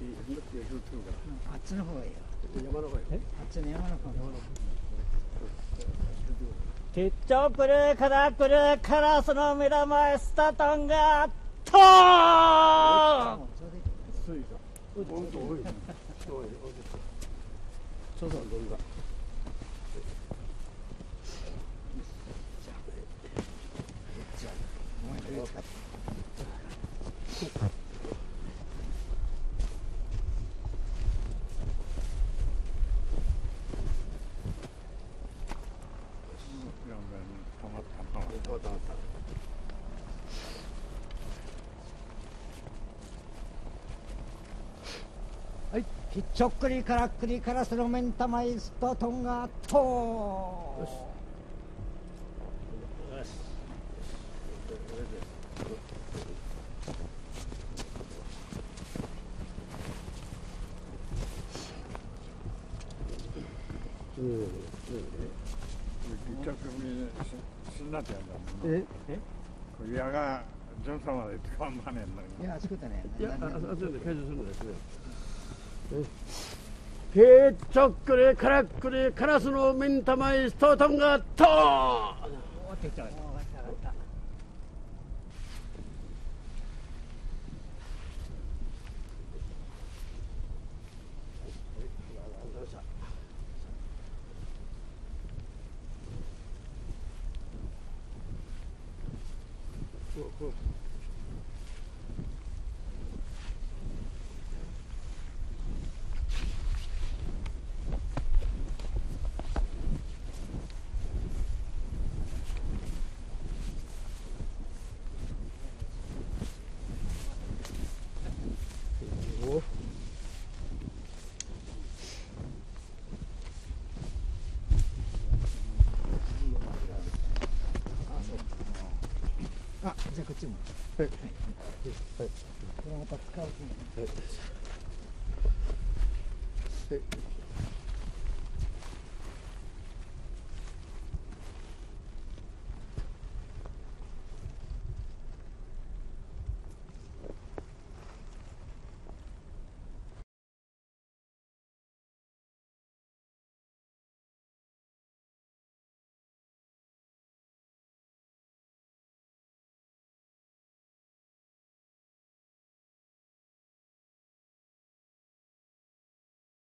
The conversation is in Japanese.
あっちの方がいいよ。山の方がいい。あっちの山の方がいい。テッチョプルカダプルカラスの目玉エスタトンがとーもうそれでそういうさ。本当多い。多い。そうそう、どんだ。お前これ使ってたまった。はい。ひっちょっくりからっくりカラスの目ん玉イスとトンガとう。ん。うん。結局み死ん。だってやん。だもん。え、え、いやがジョンさん。まで使わん。ねえん。だいや作ったね。いや、あ、あ、そうで、解除するん。ですね。へっちょっくりからっくりカラスの目ん玉イストンガと。おーってきた。上がった上がった。あ、じゃあこっちも。はい。はい。これまた使う。はい。はい。